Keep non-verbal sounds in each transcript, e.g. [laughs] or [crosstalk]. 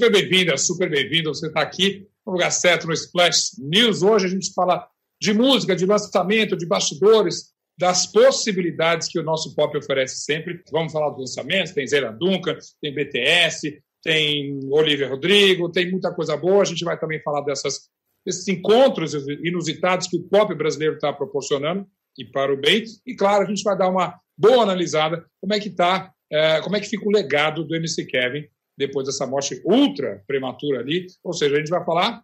super bem-vinda, super bem-vindo. Você está aqui no lugar certo, no Splash News. Hoje a gente fala de música, de lançamento, de bastidores, das possibilidades que o nosso pop oferece sempre. Vamos falar dos lançamentos, tem Zera Duncan, tem BTS, tem Olivia Rodrigo, tem muita coisa boa. A gente vai também falar dessas, desses encontros inusitados que o pop brasileiro está proporcionando, e para o bem. E, claro, a gente vai dar uma boa analisada como é que está, é, como é que fica o legado do MC Kevin depois dessa morte ultra prematura ali. Ou seja, a gente vai falar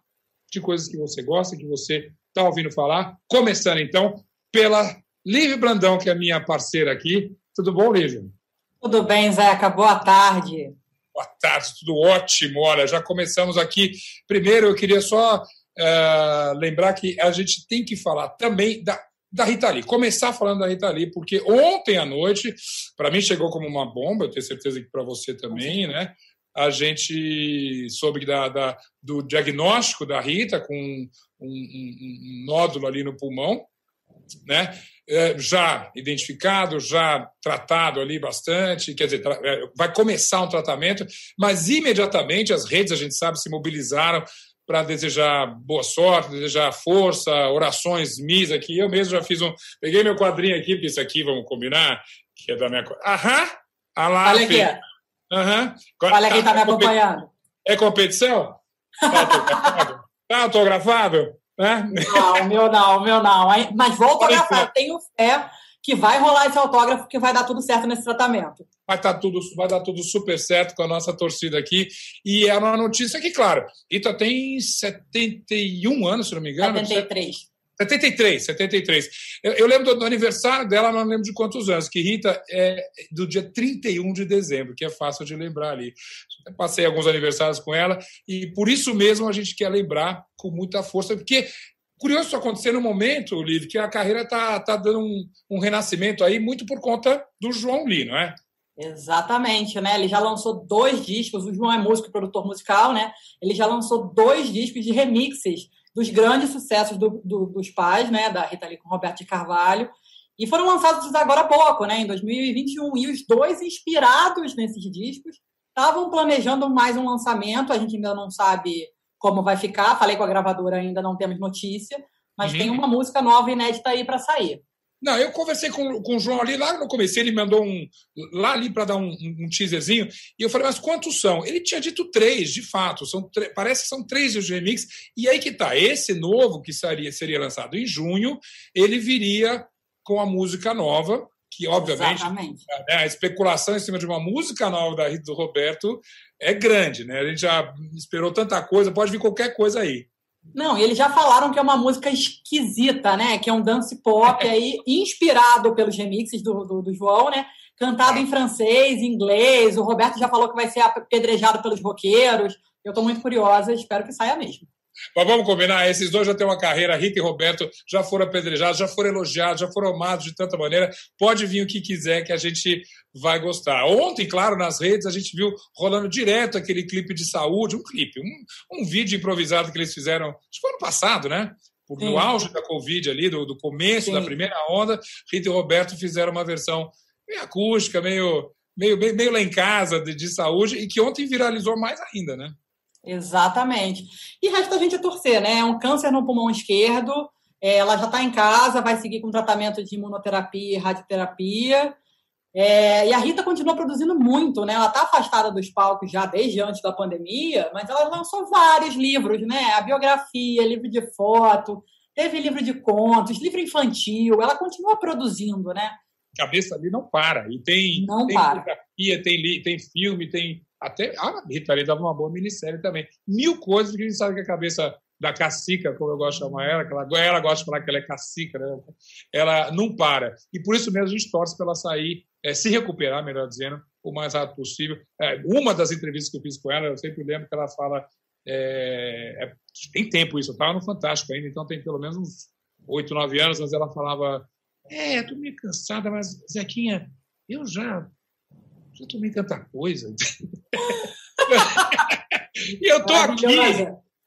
de coisas que você gosta, que você está ouvindo falar. Começando, então, pela Lívia Brandão, que é a minha parceira aqui. Tudo bom, Lívia? Tudo bem, Zeca. Boa tarde. Boa tarde, tudo ótimo. Olha, já começamos aqui. Primeiro, eu queria só uh, lembrar que a gente tem que falar também da da Rita Lee. Começar falando da Rita Lee, porque ontem à noite, para mim chegou como uma bomba, eu tenho certeza que para você também, né? A gente soube da, da, do diagnóstico da Rita com um, um, um nódulo ali no pulmão, né? É, já identificado, já tratado ali bastante, quer dizer, é, vai começar um tratamento, mas imediatamente as redes, a gente sabe, se mobilizaram para desejar boa sorte, desejar força, orações mis aqui. Eu mesmo já fiz um. Peguei meu quadrinho aqui, porque isso aqui, vamos combinar, que é da minha. Aham! Alá, Olha aqui. Aham. Olha quem está me acompanhando. É competição? Está autografado? Está autografado? Né? Não, meu não, meu não. Mas vou autografar. Tenho fé que vai rolar esse autógrafo, que vai dar tudo certo nesse tratamento. Vai, tá tudo, vai dar tudo super certo com a nossa torcida aqui. E é uma notícia que, claro, Rita tem 71 anos, se não me engano. 73. 73, 73. Eu, eu lembro do, do, aniversário dela, não lembro de quantos anos, que Rita é do dia 31 de dezembro, que é fácil de lembrar ali. Passei alguns aniversários com ela e por isso mesmo a gente quer lembrar com muita força, porque Curioso isso acontecer no momento, Liv, que a carreira está tá dando um, um, renascimento aí, muito por conta do João Lee, não é? Exatamente, né? Ele já lançou dois discos, o João é músico e produtor musical, né? Ele já lançou dois discos de remixes dos grandes sucessos do, do, dos pais, né? Da Rita Lee com Roberto de Carvalho. E foram lançados agora há pouco, né? Em 2021. E os dois inspirados nesses discos estavam planejando mais um lançamento. A gente ainda não sabe como vai ficar. Falei com a gravadora, ainda não temos notícia, mas uhum. tem uma música nova inédita aí para sair. Não, eu conversei com, com o João ali lá no começo, ele mandou um lá ali para dar um, um, teaserzinho, e eu falei, mas quantos são? Ele tinha dito três, de fato, são parece que são três os remix, e aí que tá, esse novo que seria, seria lançado em junho, ele viria com a música nova, que obviamente né, a especulação em cima de uma música nova da Rita do Roberto é grande, né? A gente já esperou tanta coisa, pode vir qualquer coisa aí. Não, eles já falaram que é uma música esquisita, né? Que é um dance pop aí, inspirado pelos remixes do, do, do João, né? Cantado em francês, inglês. O Roberto já falou que vai ser apedrejado pelos roqueiros. Eu estou muito curiosa, espero que saia mesmo. Mas vamos combinar, esses dois já têm uma carreira, Rita e Roberto já foram apedrejados, já foram elogiados, já foram amados de tanta maneira. Pode vir o que quiser que a gente vai gostar. Ontem, claro, nas redes a gente viu rolando direto aquele clipe de saúde, um clipe, um, um vídeo improvisado que eles fizeram, acho que foi ano passado, né? No auge da Covid ali, do, do começo Sim. da primeira onda, Rita e Roberto fizeram uma versão meio acústica, meio, meio, meio, meio lá em casa de, de saúde, e que ontem viralizou mais ainda, né? Exatamente. E resta a gente torcer, né? É um câncer no pulmão esquerdo, é, ela já está em casa, vai seguir com tratamento de imunoterapia e radioterapia. É, e a Rita continua produzindo muito, né? Ela está afastada dos palcos já desde antes da pandemia, mas ela lançou vários livros, né? A biografia, livro de foto, teve livro de contos, livro infantil, ela continua produzindo, né? cabeça ali não para. E tem, não tem para. tem, tem filme, tem até a Rita Lee dava uma boa minissérie também. Mil coisas que a gente sabe que a cabeça da cacica, como eu gosto de chamar ela, que ela, ela gosta de falar que ela é cacica, né? ela não para. E por isso mesmo a gente torce para ela sair, é, se recuperar, melhor dizendo, o mais rápido possível. É, uma das entrevistas que eu fiz com ela, eu sempre lembro que ela fala. É, é tem tempo isso, eu estava no Fantástico ainda, então tem pelo menos uns oito, nove anos, mas ela falava: É, estou meio cansada, mas Zequinha, eu já já tomei tanta coisa. [laughs] [laughs] e eu tô aqui,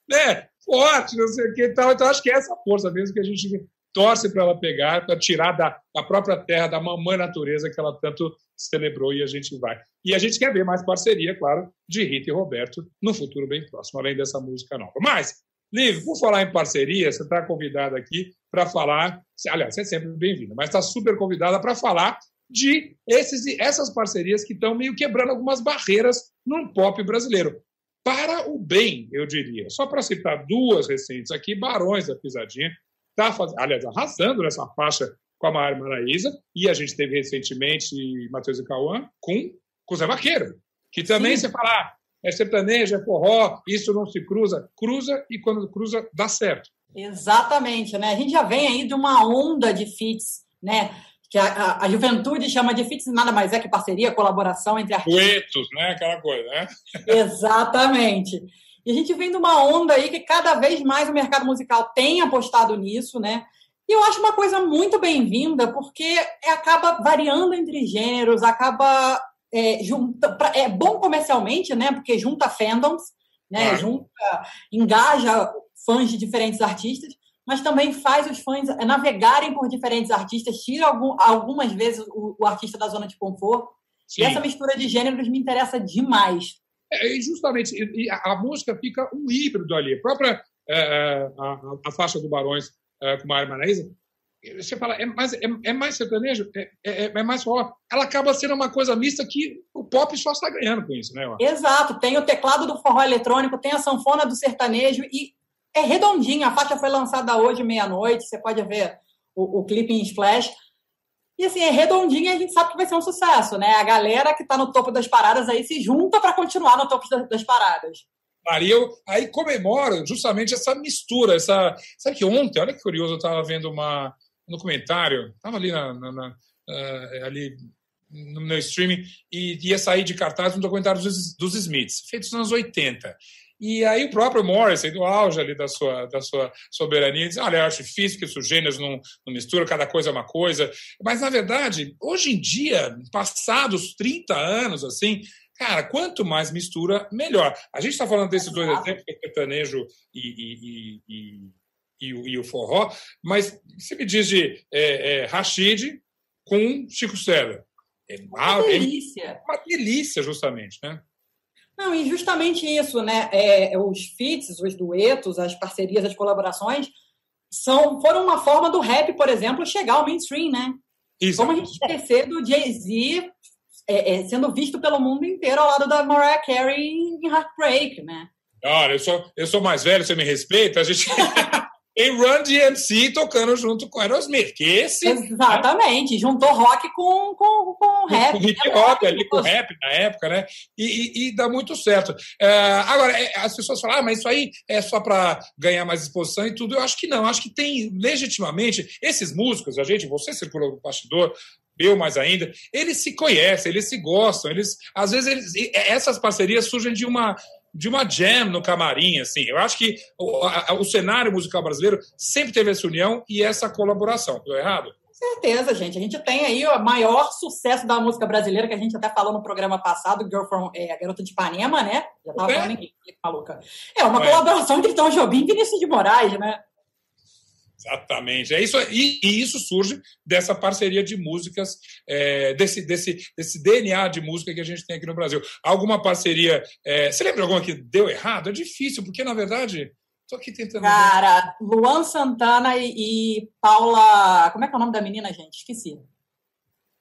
né? Forte, não sei o que e tal. Então, acho que é essa força mesmo que a gente torce para ela pegar, para tirar da, da própria terra, da mamãe natureza que ela tanto celebrou e a gente vai. E a gente quer ver mais parceria, claro, de Rita e Roberto no futuro bem próximo, além dessa música nova. Mas, Liv, por falar em parceria, você está convidada aqui para falar. Aliás, você é sempre bem-vinda, mas está super convidada para falar de esses, essas parcerias que estão meio quebrando algumas barreiras no pop brasileiro. Para o bem, eu diria. Só para citar duas recentes aqui, Barões da Pisadinha, está fazendo, aliás, arrasando nessa faixa com a Mara Maraíza, e a gente teve recentemente Matheus e Cauã com, com o Zé Vaqueiro, que também Sim. você fala, ah, é sertanejo, é forró, isso não se cruza. Cruza e quando cruza, dá certo. Exatamente, né? A gente já vem aí de uma onda de fits, né? Que a, a, a juventude chama de fits nada mais é que parceria, colaboração entre artistas. Duetos, né? Aquela coisa, né? [laughs] Exatamente. E a gente vem de uma onda aí que cada vez mais o mercado musical tem apostado nisso, né? E eu acho uma coisa muito bem-vinda, porque acaba variando entre gêneros, acaba é, junta, é bom comercialmente, né? Porque junta fandoms, né? Junta, engaja fãs de diferentes artistas, mas também faz os fãs navegarem por diferentes artistas, tira algum, algumas vezes o, o artista da zona de conforto. Sim. E essa mistura de gêneros me interessa demais. É, justamente, e a, a, música fica um híbrido ali. A própria é, é a, a, faixa do Barões é, com Mário Maraíza, você fala, é mais, é, é mais sertanejo, é, é, é, mais forró. Ela acaba sendo uma coisa mista que o pop só está ganhando com isso, né? Exato. Tem o teclado do forró eletrônico, tem a sanfona do sertanejo e é redondinha. A faixa foi lançada hoje, meia-noite. Você pode ver o, o clipe em splash. E assim, é redondinha e a gente sabe que vai ser um sucesso, né? A galera que está no topo das paradas aí se junta para continuar no topo das paradas. Maria, eu aí comemoro justamente essa mistura, essa. Sabe que ontem, olha que curioso, eu estava vendo uma, um documentário, estava ali na, na, na uh, ali no meu streaming e ia sair de cartaz um documentário dos, dos Smiths, feito nos anos 80. E aí o próprio Morrison, do auge ali da sua, da sua soberania, diz, olha, eu acho difícil que os gêneros não, não misturam, cada coisa é uma coisa. Mas, na verdade, hoje em dia, passados 30 anos, assim, cara, quanto mais mistura, melhor. A gente está falando desses dois exemplos, o sertanejo e, e, e, e, o, e o forró, mas você me diz de é, é, Rashid com Chico César. É uma, delícia. É uma delícia, justamente, né? Não, e justamente isso, né? É, os feats, os duetos, as parcerias, as colaborações são, foram uma forma do rap, por exemplo, chegar ao mainstream, né? Isso. Como a gente esquecer do Jay-Z é, é, sendo visto pelo mundo inteiro ao lado da Mariah Carey em Heartbreak, né? Olha, eu sou, eu sou mais velho, você me respeita? A gente. [laughs] em Run DMC tocando junto com Aerosmith. Que esse. Exatamente, né? juntou rock com, com, com rap. Com hip hop ali, com rap na época, né? E, e, e dá muito certo. É, agora, é, as pessoas falam, ah, mas isso aí é só para ganhar mais exposição e tudo. Eu acho que não, acho que tem legitimamente. Esses músicos, a gente, você circulou no bastidor, eu mais ainda, eles se conhecem, eles se gostam, eles às vezes eles, essas parcerias surgem de uma de uma jam no camarim, assim. Eu acho que o, a, o cenário musical brasileiro sempre teve essa união e essa colaboração. Estou errado? certeza, gente. A gente tem aí o maior sucesso da música brasileira, que a gente até falou no programa passado, Girl from, é, a Garota de Ipanema, né? Já tava é? falando em maluca. É uma é. colaboração entre Tom Jobim e Vinícius de Moraes, né? Exatamente. É isso, e, e, isso surge dessa parceria de músicas, é, desse, desse, desse DNA de música que a gente tem aqui no Brasil. Alguma parceria. É, você lembra alguma que deu errado? É difícil, porque, na verdade, estou aqui tentando. Cara. Luan Santana e, e, Paula. Como é que é o nome da menina, gente? Esqueci.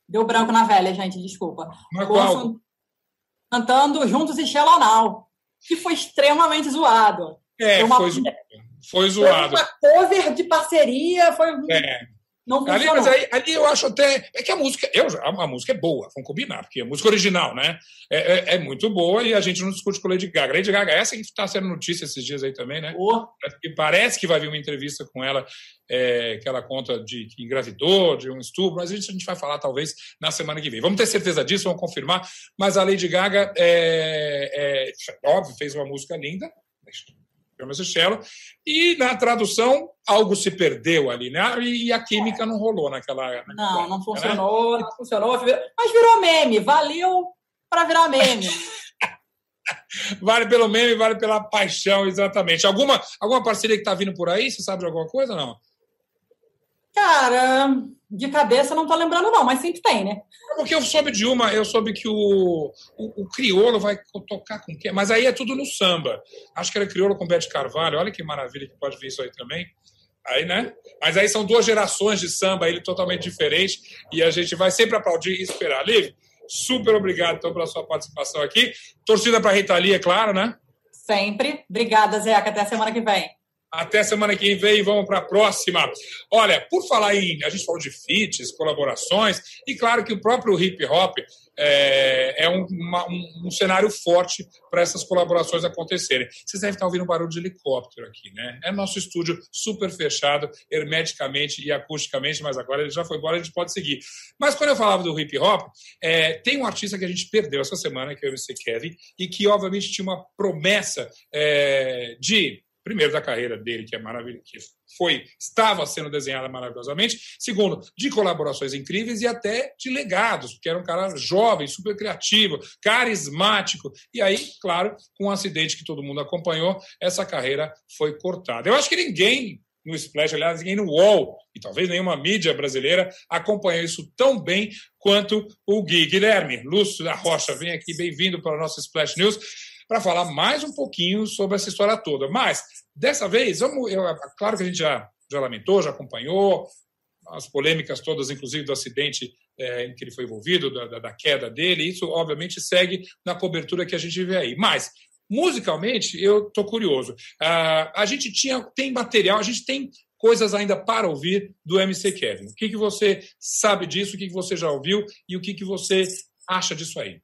Deu branco na velha, gente, desculpa. Mas qual? Cantando Juntos e Now, que foi extremamente zoado. É, uma... foi zoado. Foi zoado. Foi uma cover de parceria, foi. É. Não ali, mas aí, ali eu acho até. É que a música. Eu, a, música é boa, vamos combinar, porque a música original, né? É, é, é, muito boa e a gente não discute com Lady Gaga. Lady Gaga, essa que está sendo notícia esses dias aí também, né? Oh. Parece que vai vir uma entrevista com ela, é, que ela conta de que engravidou, de um estupro, mas a gente, a gente vai falar talvez na semana que vem. Vamos ter certeza disso, vamos confirmar. Mas a Lady Gaga, é, é óbvio, fez uma música linda pelo cello, e na tradução algo se perdeu ali, né? E a química não rolou naquela. naquela não, não funcionou, né? não funcionou, mas virou meme, valeu para virar meme. [laughs] vale pelo meme, vale pela paixão, exatamente. Alguma, alguma parceria que está vindo por aí? Você sabe de alguma coisa não? Cara, de cabeça não tô lembrando, não, mas sempre tem, né? Porque eu soube de uma, eu soube que o, o, o Criolo vai tocar com quem? Mas aí é tudo no samba. Acho que era Criolo com Bete Carvalho. Olha que maravilha que pode vir isso aí também. Aí, né? Mas aí são duas gerações de samba, ele totalmente diferente, e a gente vai sempre aplaudir e esperar. Lívia, super obrigado então pela sua participação aqui. Torcida para a Rita Lee, é claro, né? Sempre. Obrigada, Zeca. Até a semana que vem. Até semana que vem, vamos para a próxima. Olha, por falar em. A gente falou de feats, colaborações, e claro que o próprio hip hop é, é um, uma, um, um, cenário forte para essas colaborações acontecerem. Vocês devem estar ouvindo um barulho de helicóptero aqui, né? É nosso estúdio super fechado, hermeticamente e acusticamente, mas agora ele já foi embora, a gente pode seguir. Mas quando eu falava do hip hop, é, tem um artista que a gente perdeu essa semana, que é o MC Kevin, e que obviamente tinha uma promessa é, de primeiro da carreira dele, que é maravilhoso, que foi, estava sendo desenhada maravilhosamente, segundo, de colaborações incríveis e até de legados, porque era um cara jovem, super criativo, carismático. E aí, claro, com um acidente que todo mundo acompanhou, essa carreira foi cortada. Eu acho que ninguém no Splash, aliás, ninguém no UOL, e talvez nenhuma mídia brasileira acompanhou isso tão bem quanto o Gui. Guilherme Lúcio da Rocha, vem aqui, bem-vindo para o nosso Splash News para falar mais um pouquinho sobre essa história toda. Mas, dessa vez, vamos, eu, claro que a gente já, já lamentou, já acompanhou as polêmicas todas, inclusive do acidente é, em que ele foi envolvido, da, da, queda dele. Isso, obviamente, segue na cobertura que a gente vê aí. Mas, musicalmente, eu estou curioso. Uh, a gente tinha, tem material, a gente tem coisas ainda para ouvir do MC Kevin. O que, que você sabe disso, o que, que você já ouviu e o que, que você acha disso aí?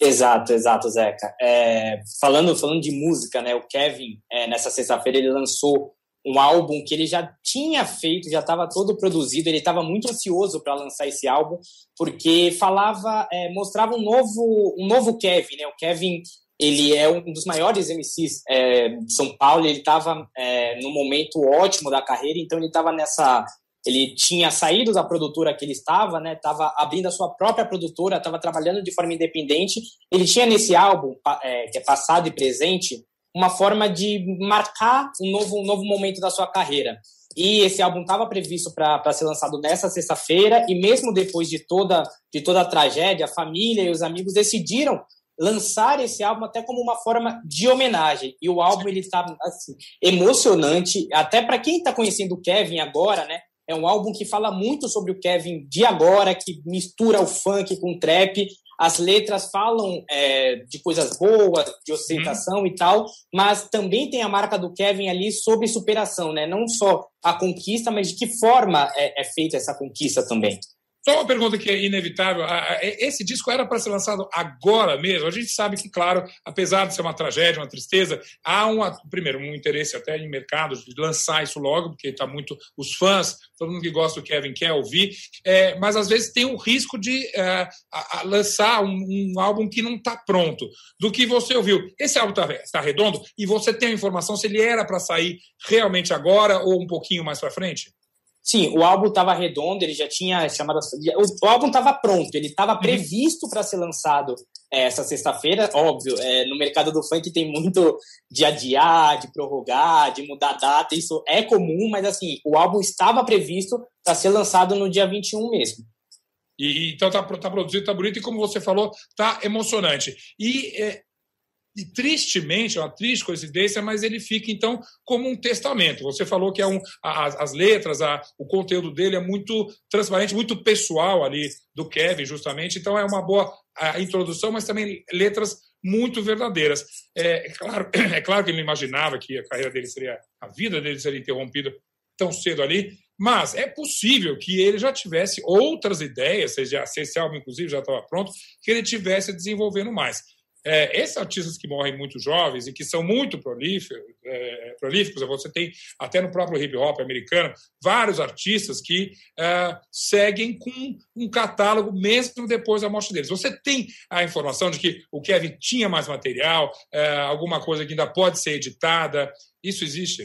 Exato, exato, Zeca. É, falando, falando de música, né? O Kevin, é, nessa sexta-feira, ele lançou um álbum que ele já tinha feito, já estava todo produzido. Ele estava muito ansioso para lançar esse álbum, porque falava, é, mostrava um novo, um novo Kevin, né? O Kevin, ele é um dos maiores MCs é, de São Paulo. Ele estava é, no momento ótimo da carreira, então ele estava nessa ele tinha saído da produtora que ele estava, né? Estava abrindo a sua própria produtora, estava trabalhando de forma independente. Ele tinha nesse álbum, é, que é passado e presente, uma forma de marcar um novo, um novo momento da sua carreira. E esse álbum estava previsto para ser lançado nessa sexta-feira, e mesmo depois de toda, de toda a tragédia, a família e os amigos decidiram lançar esse álbum até como uma forma de homenagem. E o álbum ele está assim, emocionante, até para quem está conhecendo o Kevin agora, né? É um álbum que fala muito sobre o Kevin de agora, que mistura o funk com o trap. As letras falam é, de coisas boas, de ostentação uhum. e tal, mas também tem a marca do Kevin ali sobre superação, né? Não só a conquista, mas de que forma é, é feita essa conquista também. Só uma pergunta que é inevitável. Esse disco era para ser lançado agora mesmo? A gente sabe que, claro, apesar de ser uma tragédia, uma tristeza, há um, primeiro, um interesse até em mercado de lançar isso logo, porque está muito. Os fãs, todo mundo que gosta do Kevin quer ouvir, é, mas às vezes tem o risco de é, a, a lançar um, um, álbum que não está pronto. Do que você ouviu. Esse álbum está tá redondo e você tem a informação se ele era para sair realmente agora ou um pouquinho mais para frente? Sim, o álbum estava redondo, ele já tinha chamado. O álbum estava pronto, ele estava uhum. previsto para ser lançado é, essa sexta-feira. Óbvio, é, no mercado do funk tem muito de adiar, de prorrogar, de mudar data, isso é comum, mas assim, o álbum estava previsto para ser lançado no dia 21 mesmo. E, então tá, tá produzido, tá bonito, e como você falou, tá emocionante. E é, e tristemente, é uma triste coincidência, mas ele fica então como um testamento. Você falou que é um, as, as letras, a, o conteúdo dele é muito transparente, muito pessoal ali do Kevin, justamente. Então é uma boa a introdução, mas também letras muito verdadeiras. É, é, claro, [clears throat] é claro que ele imaginava que a carreira dele seria, a vida dele seria interrompida tão cedo ali, mas é possível que ele já tivesse outras ideias, seja, se esse álbum, inclusive, já estava pronto, que ele tivesse desenvolvendo mais. É, esses artistas que morrem muito jovens e que são muito prolíficos, é, prolíficos, você tem até no próprio hip hop americano vários artistas que é, seguem com um catálogo mesmo depois da morte deles. Você tem a informação de que o Kevin tinha mais material, é, alguma coisa que ainda pode ser editada? Isso existe?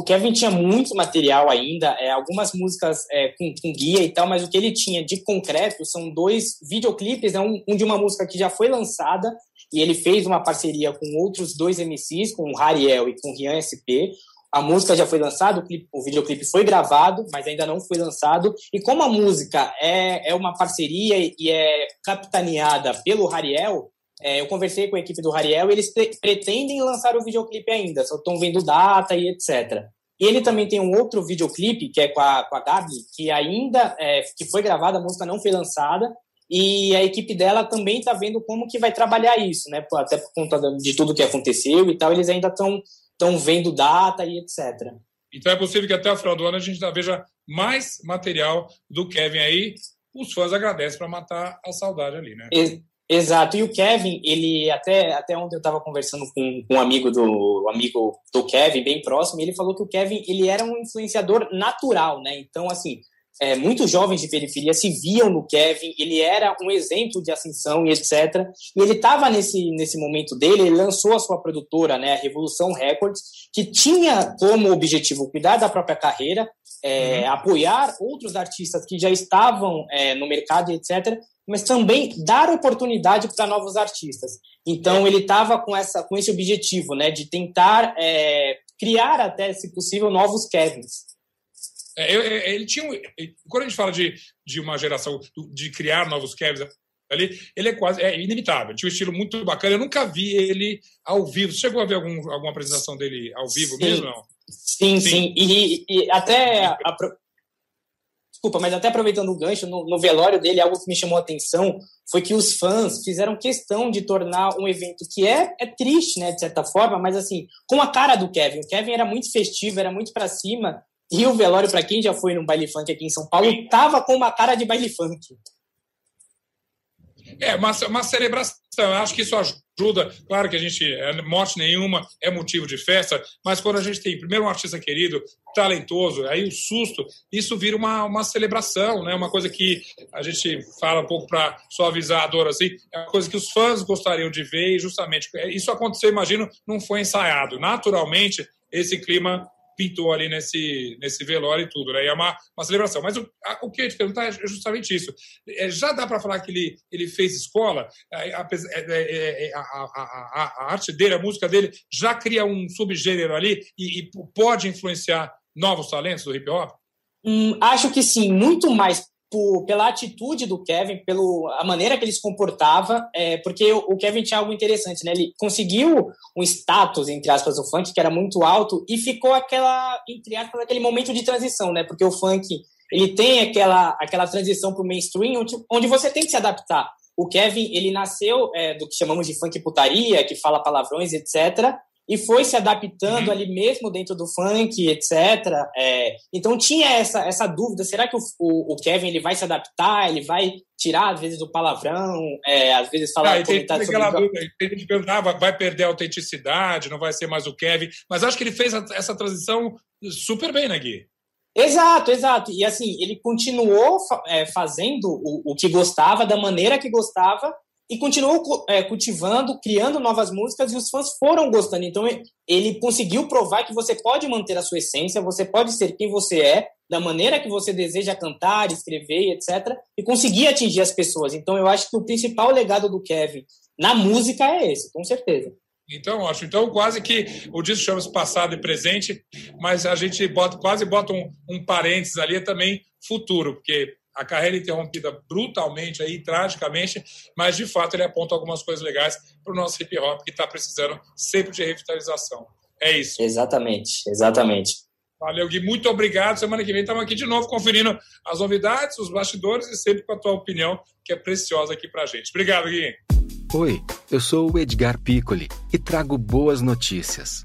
O Kevin tinha muito material ainda, é, algumas músicas é, com, com, guia e tal, mas o que ele tinha de concreto são dois videoclipes, né, um, um, de uma música que já foi lançada e ele fez uma parceria com outros dois MCs, com o Hariel e com o Rian SP. a música já foi lançada, o, clipe, o videoclipe foi gravado, mas ainda não foi lançado. E como a música é, é uma parceria e é capitaneada pelo Rariel, é, eu conversei com a equipe do Rariel e eles pretendem lançar o videoclipe ainda, só estão vendo data e etc. E ele também tem um outro videoclipe, que é com a, com a Gabi, que ainda é, que foi gravada, a música não foi lançada, e a equipe dela também está vendo como que vai trabalhar isso, né? Até por conta de tudo que aconteceu e tal, eles ainda estão estão vendo data e etc. Então é possível que até o final do ano a gente já veja mais material do Kevin aí. Os fãs agradecem para matar a saudade ali, né? Exato. E o Kevin, ele até até ontem eu estava conversando com, com, um amigo do amigo do Kevin, bem próximo, e ele falou que o Kevin ele era um influenciador natural, né? Então assim, é, muitos jovens de periferia se viam no Kevin, ele era um exemplo de ascensão e etc. E ele estava nesse, nesse momento dele, ele lançou a sua produtora, né, a Revolução Records, que tinha como objetivo cuidar da própria carreira, é, uhum. apoiar outros artistas que já estavam é, no mercado e etc., mas também dar oportunidade para novos artistas. Então ele estava com essa com esse objetivo, né, de tentar é, criar até, se possível, novos Kevins. É, é, ele tinha. Quando a gente fala de, de uma geração, de criar novos Kevs ali, ele é quase é inimitável. Tinha um estilo muito bacana. Eu nunca vi ele ao vivo. Você chegou a ver algum, alguma apresentação dele ao vivo sim. mesmo? Não? Sim, sim. sim. E, e, até. A, desculpa, mas até aproveitando o gancho, no, no, velório dele, algo que me chamou a atenção foi que os fãs fizeram questão de tornar um evento que é, é triste, né, de certa forma, mas assim, com a cara do Kevin. O Kevin era muito festivo, era muito para cima, e o velório, para quem já foi no baile funk aqui em São Paulo, tava com uma cara de baile funk. É, uma, uma celebração. Eu acho que isso ajuda. Claro que a gente, é, morte nenhuma é motivo de festa, mas quando a gente tem, primeiro, um artista querido, talentoso, aí o susto, isso vira uma, uma celebração, né? Uma coisa que a gente fala um pouco para suavizar a dor, assim, é uma coisa que os fãs gostariam de ver e justamente isso aconteceu, imagino, não foi ensaiado. Naturalmente, esse clima pintou ali nesse, nesse velório e tudo, né? E é uma, uma celebração. Mas o, a, o que eu ia te perguntar é justamente isso. É, já dá para falar que ele, ele fez escola? É, a, é, é, a, a, a, arte dele, a música dele, já cria um subgênero ali e, e pode influenciar novos talentos do hip hop? Hum, acho que sim, muito mais por, pela atitude do Kevin, pela maneira que ele se comportava, é, porque o, o, Kevin tinha algo interessante, né? Ele conseguiu um status, entre aspas, do funk, que era muito alto, e ficou aquela, entre aspas, aquele momento de transição, né? Porque o funk, ele tem aquela, aquela transição para o mainstream, onde, onde você tem que se adaptar. O Kevin, ele nasceu é, do que chamamos de funk putaria, que fala palavrões, etc., e foi se adaptando uhum. ali mesmo dentro do funk, etc. É, então tinha essa, essa dúvida: será que o, o, o, Kevin ele vai se adaptar? Ele vai tirar, às vezes, do palavrão, é, às vezes falar. Ah, tem, tem aquela dúvida: tem gente perguntava, vai perder a autenticidade, não vai ser mais o Kevin. Mas acho que ele fez essa transição super bem, né, Gui? Exato, exato. E assim, ele continuou é, fazendo o, o que gostava, da maneira que gostava, e continuou é, cultivando, criando novas músicas e os fãs foram gostando. Então ele conseguiu provar que você pode manter a sua essência, você pode ser quem você é, da maneira que você deseja cantar, escrever, etc. E conseguir atingir as pessoas. Então eu acho que o principal legado do Kevin na música é esse, com certeza. Então, acho. Então, quase que o disco chama-se passado e presente, mas a gente bota, quase bota um, um parênteses ali é também futuro, porque a carreira interrompida brutalmente, aí, tragicamente, mas de fato ele aponta algumas coisas legais para o nosso hip hop que está precisando sempre de revitalização. É isso. Exatamente, exatamente. Valeu, Gui. Muito obrigado. Semana que vem estamos aqui de novo conferindo as novidades, os bastidores e sempre com a tua opinião, que é preciosa aqui para a gente. Obrigado, Gui. Oi, eu sou o Edgar Piccoli e trago boas notícias.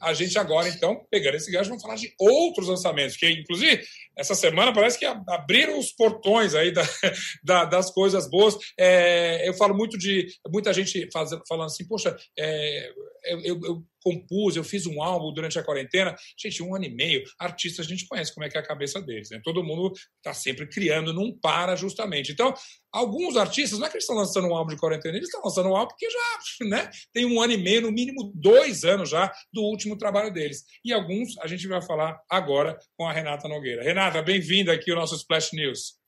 a gente agora, então, pegando esse gancho, vamos falar de outros lançamentos, que inclusive essa semana parece que abriram os portões aí da, [laughs] da, das coisas boas. É, eu falo muito de muita gente faz, falando assim, poxa, é, eu, eu, compus, eu fiz um álbum durante a quarentena. Gente, um ano e meio, artistas a gente conhece como é que é a cabeça deles. Né? Todo mundo está sempre criando, não para justamente. Então, alguns artistas, não é que eles estão lançando um álbum de quarentena, eles estão lançando um álbum porque já né, tem um ano e meio, no mínimo dois anos já, do último trabalho deles. E alguns a gente vai falar agora com a Renata Nogueira. Renata, bem-vinda aqui ao nosso Splash News.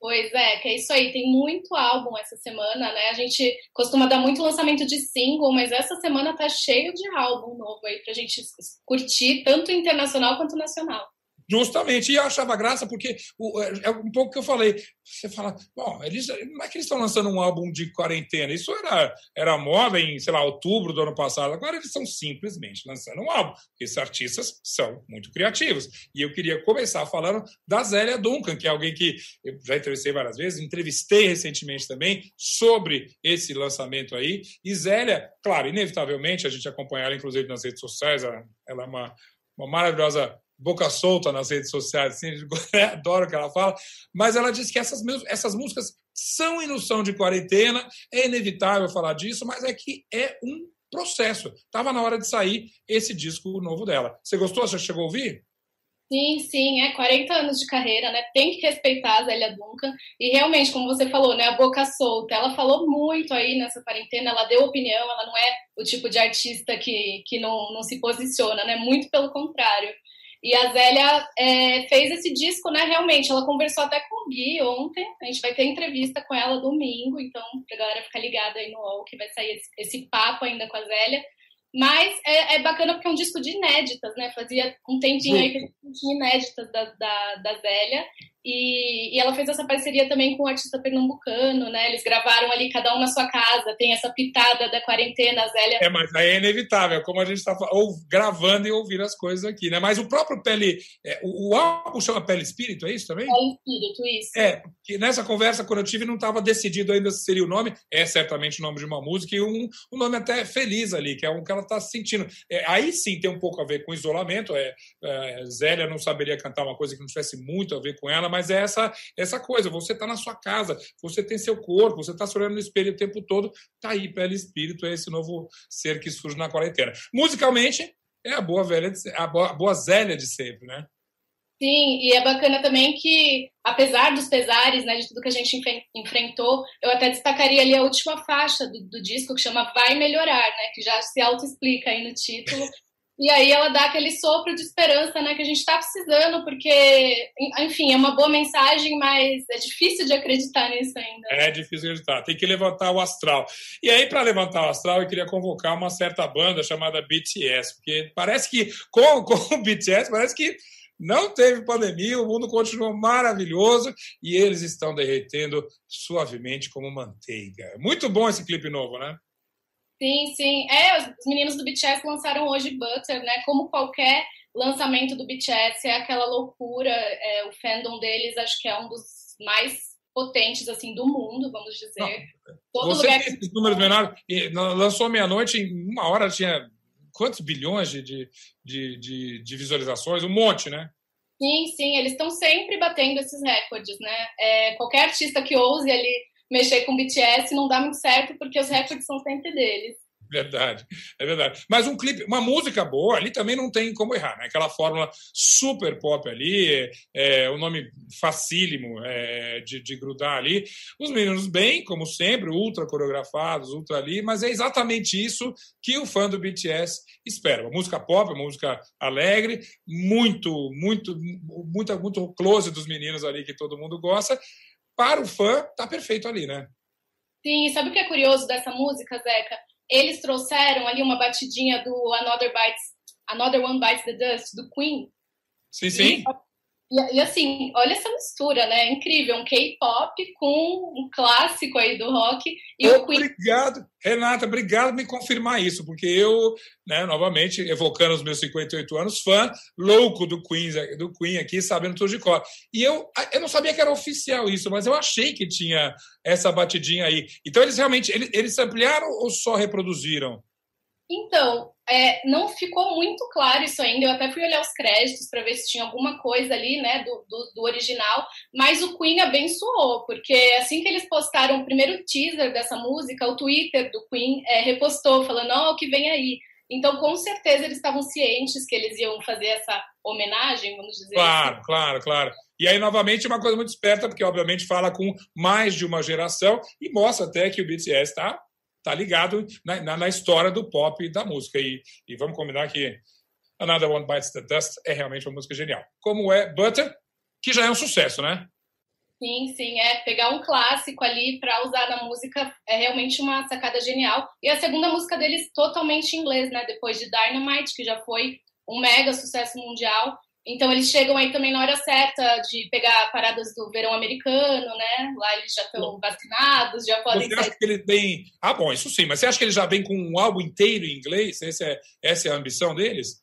Pois é, que é isso aí. Tem muito álbum essa semana, né? A gente costuma dar muito lançamento de single, mas essa semana tá cheio de álbum novo aí pra gente curtir, tanto internacional quanto nacional. Justamente, e eu achava graça porque o, é, é um pouco que eu falei. Você fala, bom, eles, não é que eles estão lançando um álbum de quarentena, isso era, era moda em, sei lá, outubro do ano passado. Agora eles estão simplesmente lançando um álbum. Esses artistas são muito criativos. E eu queria começar falando da Zélia Duncan, que é alguém que eu já entrevistei várias vezes, entrevistei recentemente também sobre esse lançamento aí. E Zélia, claro, inevitavelmente, a gente acompanha ela, inclusive, nas redes sociais, ela, ela é uma, uma maravilhosa boca solta nas redes sociais, assim, [laughs] adoro o que ela fala, mas ela diz que essas, essas músicas são ilusão de quarentena, é inevitável falar disso, mas é que é um processo. Estava na hora de sair esse disco novo dela. Você gostou? Você chegou a ouvir? Sim, sim, é 40 anos de carreira, né? Tem que respeitar a Zélia Duncan. E realmente, como você falou, né? A boca solta. Ela falou muito aí nessa quarentena, ela deu opinião, ela não é o tipo de artista que, que não, não se posiciona, né? Muito pelo contrário. E a Zélia é, fez esse disco, né? Realmente, ela conversou até com o Gui ontem. A gente vai ter entrevista com ela domingo, então, pra galera ficar ligada aí no UOL, que vai sair esse, esse papo ainda com a Zélia. Mas é, é, bacana porque é um disco de inéditas, né? Fazia um tempinho aí que a gente tinha inéditas da, da, da Zélia. E, e, ela fez essa parceria também com o um artista pernambucano, né? Eles gravaram ali, cada um na sua casa, tem essa pitada da quarentena, Zélia. É, mas aí é inevitável, como a gente está ou gravando e ouvindo as coisas aqui, né? Mas o próprio Pele. É, o, o, álbum chama Pele Espírito, é isso também? Pele Espírito, isso. É, que nessa conversa, quando eu tive, não estava decidido ainda se seria o nome, é certamente o nome de uma música, e um, um nome até feliz ali, que é um que ela está sentindo. É, aí sim tem um pouco a ver com isolamento. É, é, Zélia não saberia cantar uma coisa que não tivesse muito a ver com ela mas é essa, essa coisa. Você está na sua casa, você tem seu corpo, você está se olhando no espelho o tempo todo, tá aí, pele espírito, é esse novo ser que surge na quarentena. Musicalmente, é a boa velha, de, a boa, a boa Zélia de sempre, né? Sim, e é bacana também que, apesar dos pesares, né, de tudo que a gente enfrentou, eu até destacaria ali a última faixa do, do disco, que chama Vai Melhorar, né, que já se auto-explica aí no título. [laughs] E aí ela dá aquele sopro de esperança, né, que a gente está precisando, porque, enfim, é uma boa mensagem, mas é difícil de acreditar nisso ainda. É difícil acreditar, tem que levantar o astral. E aí, para levantar o astral, eu queria convocar uma certa banda chamada BTS, porque parece que, com, [laughs] com o BTS, parece que não teve pandemia, o mundo continua maravilhoso e eles estão derretendo suavemente como manteiga. Muito bom esse clipe novo, né? Sim, sim. É, os meninos do BTS lançaram hoje Butter, né? Como qualquer lançamento do BTS é aquela loucura. É, o fandom deles acho que é um dos mais potentes assim do mundo, vamos dizer. Todo Você lugar tem esses números menores. Lançou meia-noite, em uma hora tinha quantos bilhões de, de, de, de, visualizações? Um monte, né? Sim, sim, eles estão sempre batendo esses recordes, né? É, qualquer artista que ouse ali mexer com BTS não dá muito certo, porque os recordes são sempre deles. Verdade, é verdade. Mas um clipe, uma música boa, ali também não tem como errar, né? Aquela fórmula super pop ali, é, o nome facílimo é, de, de grudar ali. Os meninos bem, como sempre, ultra coreografados, ultra ali, mas é exatamente isso que o fã do BTS espera. Uma música pop, uma música alegre, muito, muito, muito, muito close dos meninos ali que todo mundo gosta, para o fã, tá perfeito ali, né? Sim, sabe o que é curioso dessa música, Zeca? Eles trouxeram ali uma batidinha do Another Bites, Another One Bites the Dust, do Queen. Sim, sim. E e, e, assim, olha essa mistura, né? Incrível, um K-pop com um clássico aí do rock. E obrigado. Renata, obrigado por me confirmar isso, porque eu, né, novamente, evocando os meus 58 anos, fã louco do Queen, do Queen aqui, sabendo tudo de cor. E eu, eu não sabia que era oficial isso, mas eu achei que tinha essa batidinha aí. Então eles realmente, eles, eles ampliaram ou só reproduziram? Então, é, não ficou muito claro isso ainda. Eu até fui olhar os créditos para ver se tinha alguma coisa ali, né, do, do, do, original. Mas o Queen abençoou, porque assim que eles postaram o primeiro teaser dessa música, o Twitter do Queen é, repostou, falando: Ó, oh, o que vem aí. Então, com certeza, eles estavam cientes que eles iam fazer essa homenagem, vamos dizer Claro, assim. claro, claro. E aí, novamente, uma coisa muito esperta, porque, obviamente, fala com mais de uma geração e mostra até que o BTS está tá ligado na, na, na, história do pop e da música. E, e vamos combinar que Another One Bites the Dust é realmente uma música genial. Como é Butter, que já é um sucesso, né? Sim, sim, é pegar um clássico ali para usar na música é realmente uma sacada genial. E a segunda música deles totalmente em inglês, né? Depois de Dynamite, que já foi um mega sucesso mundial. Então eles chegam aí também na hora certa de pegar paradas do verão americano, né? Lá eles já estão vacinados, já podem. Você acha que ele tem? Ah, bom, isso sim. Mas você acha que ele já vem com um álbum inteiro em inglês? Essa é, essa é a ambição deles?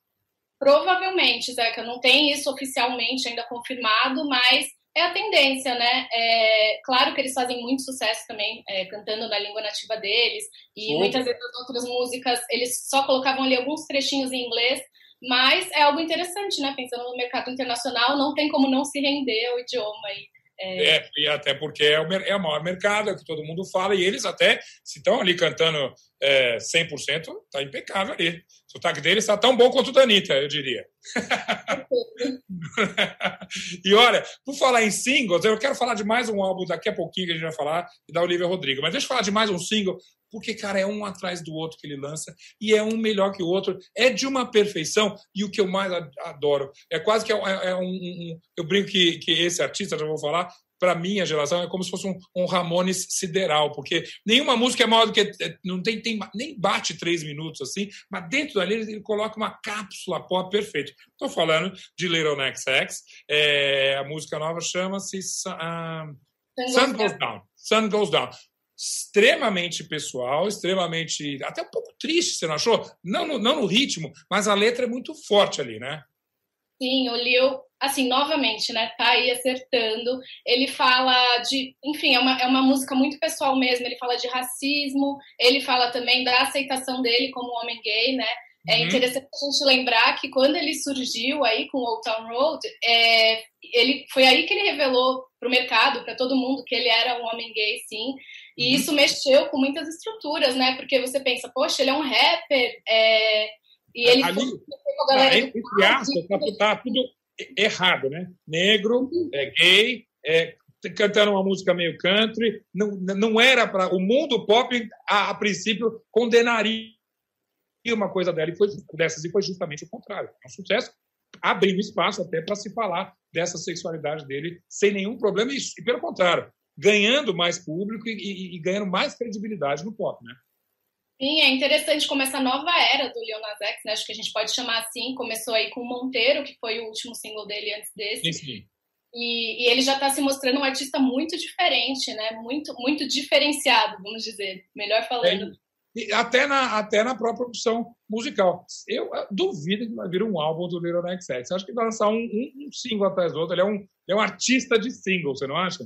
Provavelmente, Zeca. Não tem isso oficialmente ainda confirmado, mas é a tendência, né? É, claro que eles fazem muito sucesso também é, cantando na língua nativa deles e Sim. muitas vezes as outras músicas eles só colocavam ali alguns trechinhos em inglês, mas é algo interessante, né? Pensando no mercado internacional, não tem como não se render ao idioma aí. É... é, e até porque é o, é o maior mercado, é o que todo mundo fala, e eles até, se estão ali cantando é, 100%, tá impecável ali. O sotaque deles está tão bom quanto o da Anitta, eu diria. [laughs] e olha, por falar em singles, eu quero falar de mais um álbum daqui a pouquinho que a gente vai falar, da Olivia Rodrigo. Mas deixa eu falar de mais um single, porque, cara, é um atrás do outro que ele lança, e é um melhor que o outro. É de uma perfeição, e o que eu mais adoro. É quase que é, é, é um, um, Eu brinco que, que esse artista, já vou falar, para minha geração, é como se fosse um, um, Ramones sideral, porque nenhuma música é maior do que. É, não tem, tem nem bate três minutos assim, mas dentro dali ele, coloca uma cápsula pop perfeito. Estou falando de Little Next X, é, a música nova chama-se uh, Sun Goes Down. Sun Goes Down. Extremamente pessoal, extremamente. até um pouco triste, você não achou? Não no, não no ritmo, mas a letra é muito forte ali, né? Sim, o Leo, assim, novamente, né, tá aí acertando. Ele fala de, enfim, é uma, é uma música muito pessoal mesmo. Ele fala de racismo, ele fala também da aceitação dele como homem gay, né? É uhum. interessante a gente lembrar que quando ele surgiu aí com Old Town Road, é, ele foi aí que ele revelou para o mercado, para todo mundo, que ele era um homem gay, sim. E uhum. isso mexeu com muitas estruturas, né? Porque você pensa, poxa, ele é um rapper, é, e ele Ali, tá, entre aspas, tá, tá, tudo errado, né? Negro, é gay, é, cantando uma música meio country, não, não era para o mundo pop a, a, princípio condenaria uma coisa dela e foi dessas e foi justamente o contrário. É um sucesso abrindo espaço até para se falar dessa sexualidade dele sem nenhum problema e, e pelo contrário, ganhando mais público e, e, e ganhando mais credibilidade no pop, né? Sim, é interessante como essa nova era do Lil Nas X, né? acho que a gente pode chamar assim, começou aí com Monteiro, que foi o último single dele antes desse. Sim, sim. E, e, ele já está se mostrando um artista muito diferente, né? Muito, muito diferenciado, vamos dizer, melhor falando. É, até, na, até na própria produção musical. Eu, eu duvido que vai vir um álbum do Little Next X. Acho que vai lançar um, um, um, single atrás do outro. Ele é um, ele é um artista de single, você não acha?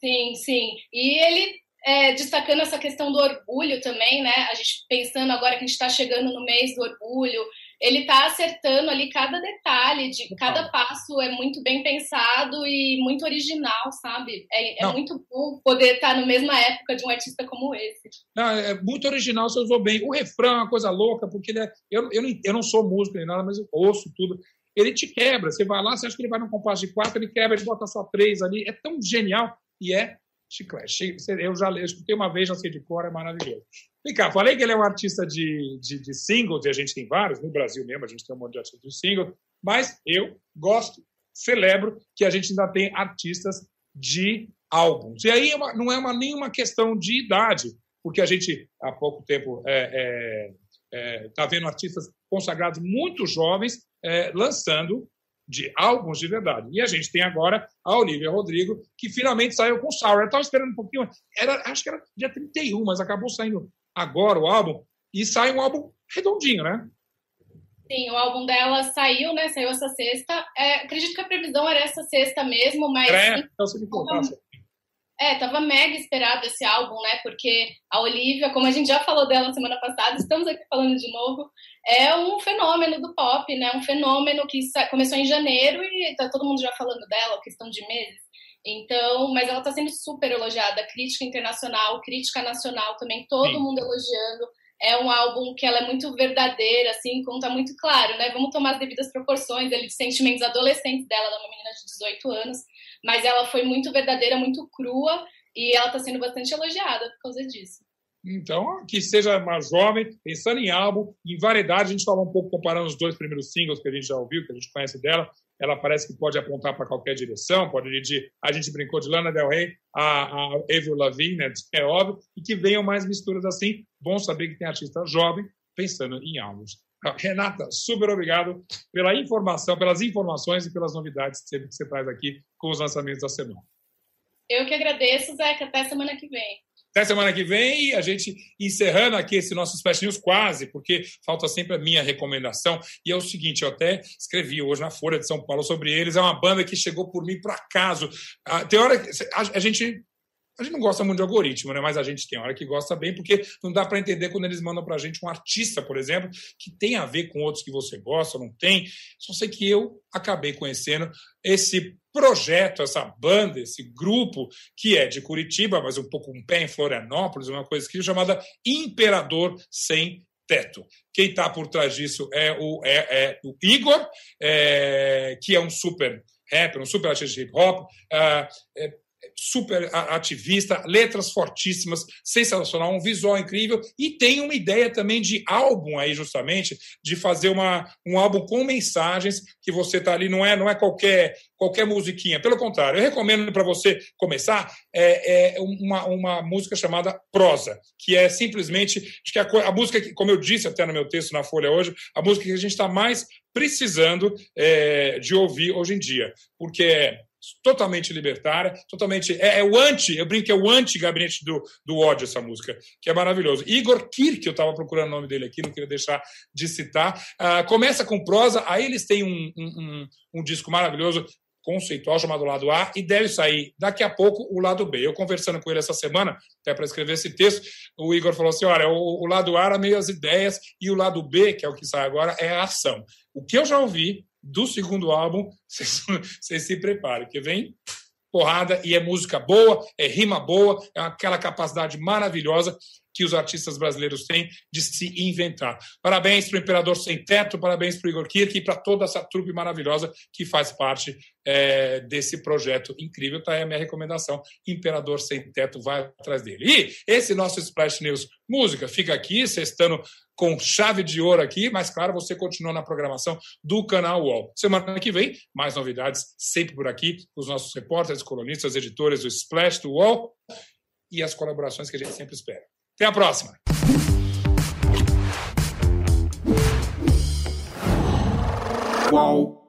Sim, sim. E ele é, destacando essa questão do orgulho também, né? A gente pensando agora que a gente está chegando no mês do orgulho, ele está acertando ali cada detalhe de cada passo é muito bem pensado e muito original, sabe? É, é muito bom poder estar tá na mesma época de um artista como esse. Não, é muito original, você usou bem. O refrão é uma coisa louca, porque é, eu, eu, não, eu não sou músico nem nada, mas eu ouço tudo. Ele te quebra. Você vai lá, você acha que ele vai num compasso de quatro, ele quebra, ele bota só três ali. É tão genial e é chiclete. Eu já escutei uma vez, já sei de cor, é maravilhoso. Vem cá, falei que ele é um artista de, de, de singles, e a gente tem vários, no Brasil mesmo, a gente tem um monte de artistas de singles, mas eu gosto, celebro que a gente ainda tem artistas de álbuns. E aí é não é uma, nenhuma questão de idade, porque a gente, há pouco tempo, está é, é, é, tá vendo artistas consagrados muito jovens é, lançando de álbuns de verdade. E a gente tem agora a Olivia Rodrigo, que finalmente saiu com Sour. Eu estava esperando um pouquinho, era, acho que era dia 31, mas acabou saindo agora o álbum, e sai um álbum redondinho, né? Sim, o álbum dela saiu, né? Saiu essa sexta. É, acredito que a previsão era essa sexta mesmo, mas. É, então você me contasse. É, tava mega esperado esse álbum, né? Porque a Olivia, como a gente já falou dela semana passada, estamos aqui falando de novo, é um fenômeno do pop, né? Um fenômeno que começou em janeiro e tá todo mundo já falando dela, questão de meses. Então, mas ela está sendo super elogiada, crítica internacional, crítica nacional também, todo Sim. mundo elogiando. é um álbum que ela é muito verdadeira, assim, conta muito claro, né? Vamos tomar as devidas proporções ali de sentimentos adolescentes dela, ela é uma menina de 18 anos, mas ela foi muito verdadeira, muito crua, e ela está sendo bastante elogiada por causa disso. Então, que seja uma jovem, pensando em álbum, em variedade, a gente falou um pouco comparando os dois primeiros singles que a gente já ouviu, que a gente conhece dela. Ela parece que pode apontar para qualquer direção, pode ir de. A gente brincou de Lana Del Rey a, a Avril Lavigne, né, é óbvio, e que venham mais misturas assim. Bom saber que tem artista jovem pensando em álbuns. Renata, super obrigado pela informação, pelas informações e pelas novidades que você traz aqui com os lançamentos da semana. Eu que agradeço, Zeca. Até semana que vem. Até semana que vem, a gente encerrando aqui esse nosso Splash News quase, porque falta sempre a minha recomendação. E é o seguinte, eu até escrevi hoje na Folha de São Paulo sobre eles. É uma banda que chegou por mim por acaso. Ah, tem hora que a gente a gente não gosta muito de algoritmo, né? mas a gente tem hora que gosta bem, porque não dá para entender quando eles mandam para a gente um artista, por exemplo, que tem a ver com outros que você gosta, não tem. Só sei que eu acabei conhecendo esse projeto, essa banda, esse grupo, que é de Curitiba, mas um pouco um pé em Florianópolis, uma coisa que chamada Imperador Sem Teto. Quem está por trás disso é o, é, é o Igor, é, que é um super rapper, um super artista de hip hop. É, é super ativista, letras fortíssimas, sensacional, um visual incrível e tem uma ideia também de álbum aí justamente de fazer uma, um álbum com mensagens que você tá ali não é não é qualquer qualquer musiquinha, pelo contrário, eu recomendo para você começar é, é, uma, uma música chamada Prosa, que é simplesmente que a, a música que, como eu disse até no meu texto na Folha hoje, a música que a gente está mais precisando é, de ouvir hoje em dia, porque é totalmente libertária, totalmente. É, é, o anti, eu brinco que é o anti-gabinete do, do ódio, essa música, que é maravilhoso. Igor Kirk, eu estava procurando o nome dele aqui, não queria deixar de citar. Uh, começa com prosa, aí eles têm um, um, um, um disco maravilhoso conceitual chamado lado A e deve sair daqui a pouco o lado B. Eu conversando com ele essa semana, até para escrever esse texto, o Igor falou assim: olha, o, o, lado A era meio as ideias e o lado B, que é o que sai agora, é a ação. O que eu já ouvi do segundo álbum, [laughs] vocês se preparem, que vem porrada e é música boa, é rima boa, é aquela capacidade maravilhosa que os artistas brasileiros têm de se inventar. Parabéns para o Imperador Sem Teto, parabéns para o Igor Kirk e para toda essa trupe maravilhosa que faz parte é, desse projeto incrível. Está aí a minha recomendação. Imperador Sem Teto, vai atrás dele. E esse nosso Splash News Música fica aqui, sextando com chave de ouro aqui, mas claro, você continua na programação do canal UOL. Semana que vem, mais novidades sempre por aqui, os nossos repórteres, colunistas, editores do Splash do UOL e as colaborações que a gente sempre espera. Até a próxima! UOL.